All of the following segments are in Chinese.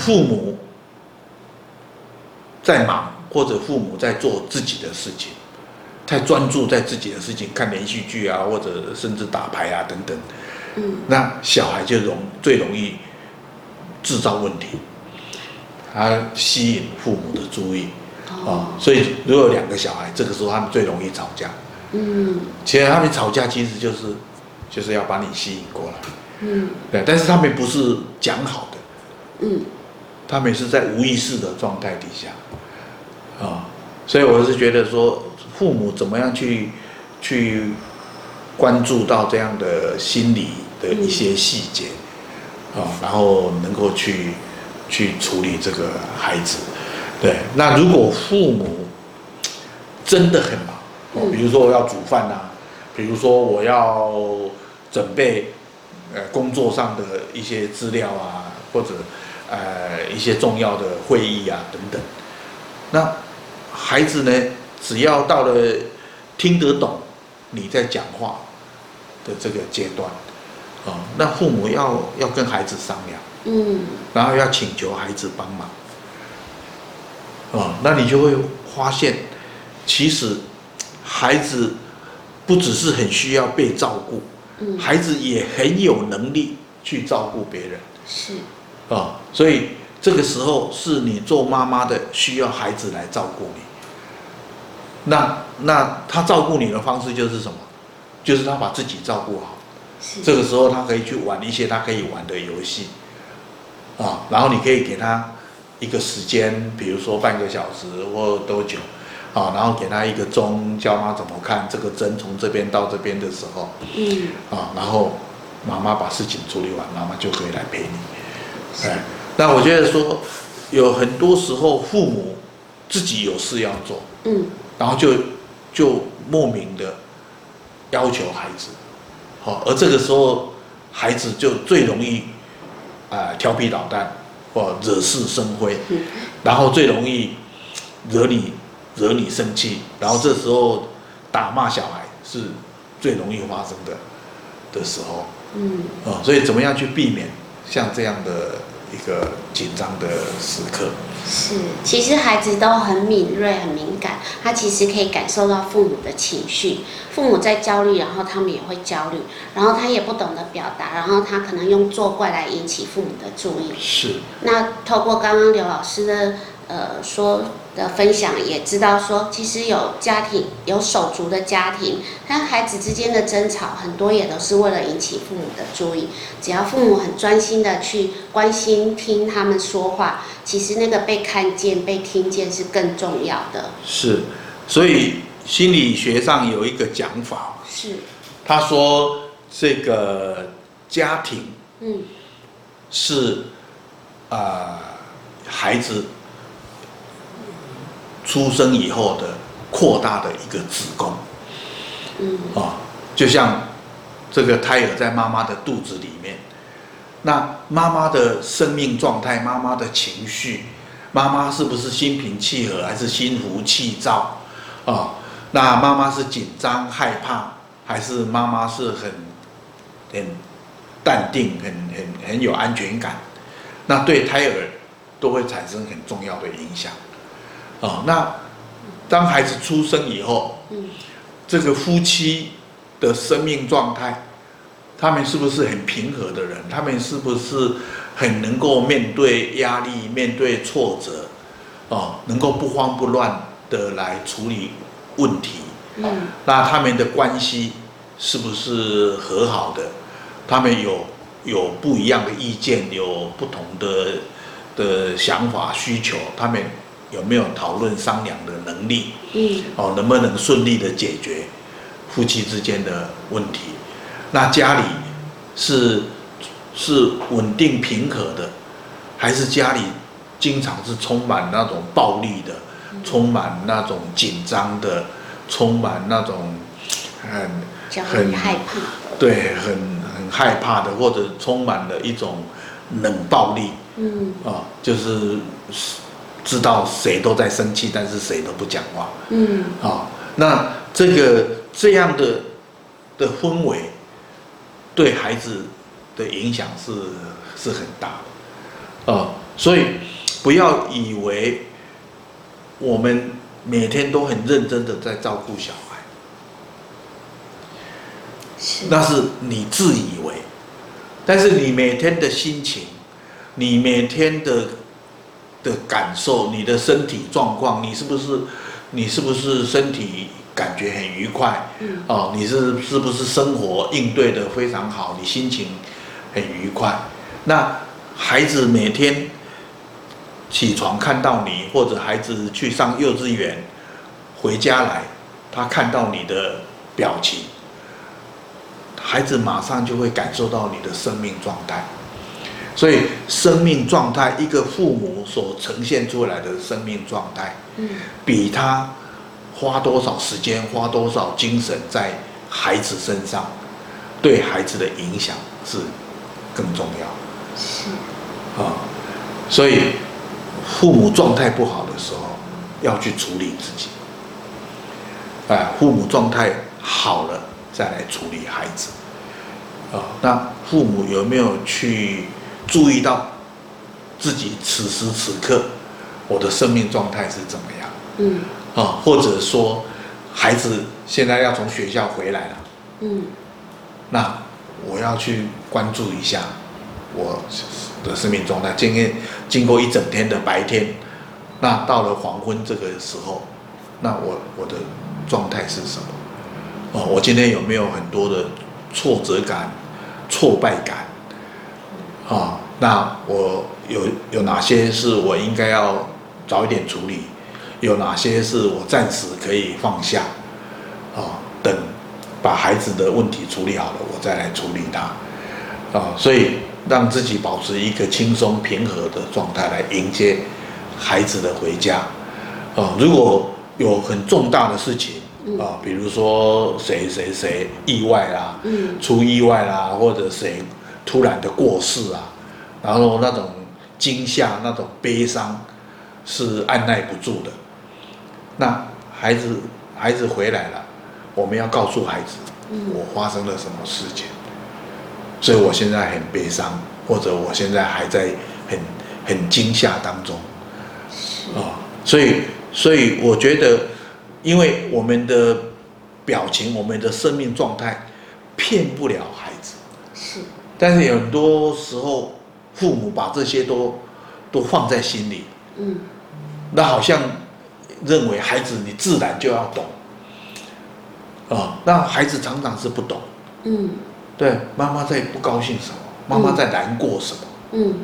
父母在忙，或者父母在做自己的事情，太专注在自己的事情，看连续剧啊，或者甚至打牌啊等等，嗯，那小孩就容最容易制造问题，他吸引父母的注意啊、哦，所以如果有两个小孩，这个时候他们最容易吵架。嗯。其实他们吵架其实就是就是要把你吸引过来，嗯。对，但是他们不是讲好的，嗯他们是在无意识的状态底下，啊、所以我是觉得说，父母怎么样去去关注到这样的心理的一些细节，啊、然后能够去去处理这个孩子，对，那如果父母真的很忙，哦，比如说我要煮饭呐、啊，比如说我要准备呃工作上的一些资料啊，或者呃一些重要的会议啊等等，那孩子呢，只要到了听得懂你在讲话的这个阶段，啊、那父母要要跟孩子商量，嗯。然后要请求孩子帮忙，啊、那你就会发现，其实孩子不只是很需要被照顾，嗯，孩子也很有能力去照顾别人。是，啊、所以这个时候是你做妈妈的需要孩子来照顾你。那那他照顾你的方式就是什么？就是他把自己照顾好。是，这个时候他可以去玩一些他可以玩的游戏，啊，然后你可以给他一个时间，比如说半个小时或多久，啊，然后给他一个钟，教他怎么看这个针从这边到这边的时候，嗯啊，然后妈妈把事情处理完，妈妈就可以来陪你。哎，那我觉得说，有很多时候父母自己有事要做，嗯。然后就就莫名的要求孩子，好，而这个时候孩子就最容易啊、呃、调皮捣蛋或惹是生非，嗯。然后最容易惹你惹你生气，然后这时候打骂小孩是最容易发生的的时候，嗯。啊，所以怎么样去避免像这样的一个紧张的时刻？是，其实孩子都很敏锐、很敏感，他其实可以感受到父母的情绪。父母在焦虑，然后他们也会焦虑，然后他也不懂得表达，然后他可能用作怪来引起父母的注意。是，那透过刚刚刘老师的呃说的分享，也知道说，其实有家庭有手足的家庭，他孩子之间的争吵很多也都是为了引起父母的注意。只要父母很专心的去关心听他们说话，其实那个被看见、被听见是更重要的。是，所以心理学上有一个讲法，是，他说这个家庭嗯是啊、呃孩子出生以后的扩大的一个子宫嗯啊，就像这个胎儿在妈妈的肚子里面，那妈妈的生命状态、妈妈的情绪，妈妈是不是心平气和还是心浮气躁啊？那妈妈是紧张害怕，还是妈妈是很很淡定、很很很有安全感？那对胎儿都会产生很重要的影响啊。那当孩子出生以后，嗯这个夫妻的生命状态，他们是不是很平和的人？他们是不是很能够面对压力、面对挫折，哦，能够不慌不乱的来处理问题？嗯那他们的关系是不是和好的？他们有有不一样的意见，有不同的的想法需求，他们有没有讨论商量的能力？嗯哦，能不能顺利的解决夫妻之间的问题？那家里是是稳定平和的，还是家里经常是充满那种暴力的，充满那种紧张的，充满那种很焦很害怕。对很很害怕的，或者充满了一种冷暴力嗯啊，就是知道谁都在生气，但是谁都不讲话。嗯。啊，那这个这样的的氛围，对孩子的影响是是很大的，啊，所以不要以为我们每天都很认真的在照顾小孩，是，那是你自以为，但是你每天的心情，你每天的的感受，你的身体状况，你是不是，你是不是身体感觉很愉快？嗯，哦，你是是不是生活应对的非常好？你心情很愉快？那孩子每天。起床看到你，或者孩子去上幼稚园，回家来，他看到你的表情，孩子马上就会感受到你的生命状态。所以，生命状态，一个父母所呈现出来的生命状态，比他花多少时间、花多少精神在孩子身上，对孩子的影响是更重要。是啊，所以。父母状态不好的时候，要去处理自己。哎，父母状态好了，再来处理孩子。啊，那父母有没有去注意到自己此时此刻我的生命状态是怎么样？嗯。啊，或者说孩子现在要从学校回来了。嗯。那我要去关注一下我。的生命状态，经验经过一整天的白天，那到了黄昏这个时候，那我我的状态是什么？哦，我今天有没有很多的挫折感、挫败感？啊，那我有有哪些是我应该要早一点处理？有哪些是我暂时可以放下？啊，等把孩子的问题处理好了，我再来处理它。啊，所以。让自己保持一个轻松平和的状态来迎接孩子的回家，啊，如果有很重大的事情啊，比如说谁谁谁意外啦，出意外啦，或者谁突然的过世啊，然后那种惊吓、那种悲伤是按耐不住的。那孩子孩子回来了，我们要告诉孩子，我发生了什么事情。所以我现在很悲伤，或者我现在还在很很惊吓当中，啊、哦，所以所以我觉得，因为我们的表情、我们的生命状态骗不了孩子，是，但是有很多时候父母把这些都都放在心里，嗯，那好像认为孩子你自然就要懂，啊、哦，那孩子常常是不懂，嗯。对，妈妈在不高兴什么？妈妈在难过什么？嗯，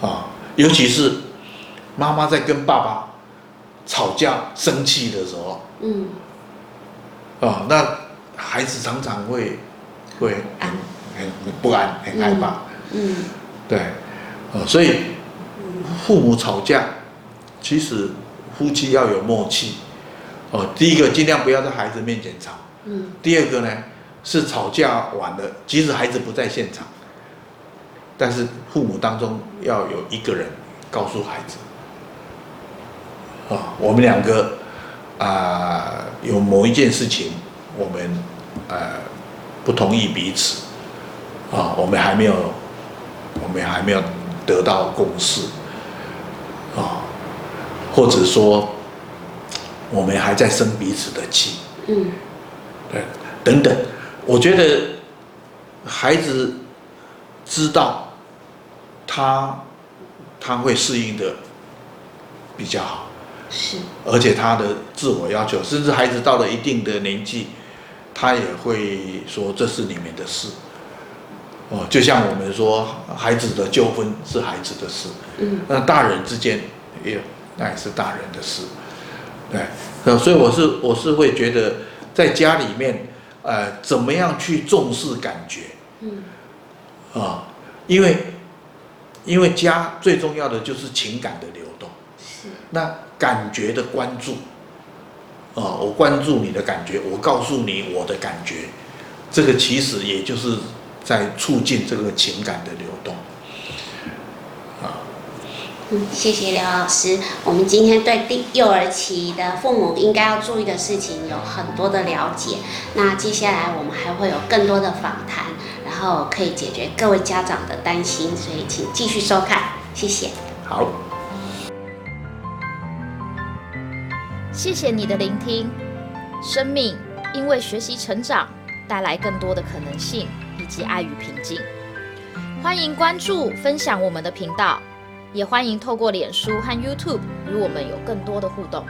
啊，尤其是妈妈在跟爸爸吵架、生气的时候，嗯，啊，那孩子常常会会很很不安、很害怕，嗯，对，啊，所以父母吵架，其实夫妻要有默契，哦，第一个尽量不要在孩子面前吵，嗯，第二个呢？是吵架完了，即使孩子不在现场，但是父母当中要有一个人告诉孩子，啊，我们两个啊、呃、有某一件事情，我们呃不同意彼此，啊，我们还没有，我们还没有得到共识，啊，或者说我们还在生彼此的气，嗯，对，等等。我觉得孩子知道他他会适应的比较好，是，而且他的自我要求，甚至孩子到了一定的年纪，他也会说这是你们的事。哦，就像我们说孩子的纠纷是孩子的事，嗯，那大人之间也那也是大人的事，对，所以我是我是会觉得在家里面。呃，怎么样去重视感觉？嗯，啊，因为因为家最重要的就是情感的流动。是。那感觉的关注，啊，我关注你的感觉，我告诉你我的感觉，这个其实也就是在促进这个情感的流动。嗯，谢谢刘老师。我们今天对第幼儿期的父母应该要注意的事情有很多的了解。那接下来我们还会有更多的访谈，然后可以解决各位家长的担心，所以请继续收看。谢谢。好，谢谢你的聆听。生命因为学习成长，带来更多的可能性以及爱与平静。欢迎关注、分享我们的频道，也欢迎透过脸书和 YouTube 与我们有更多的互动。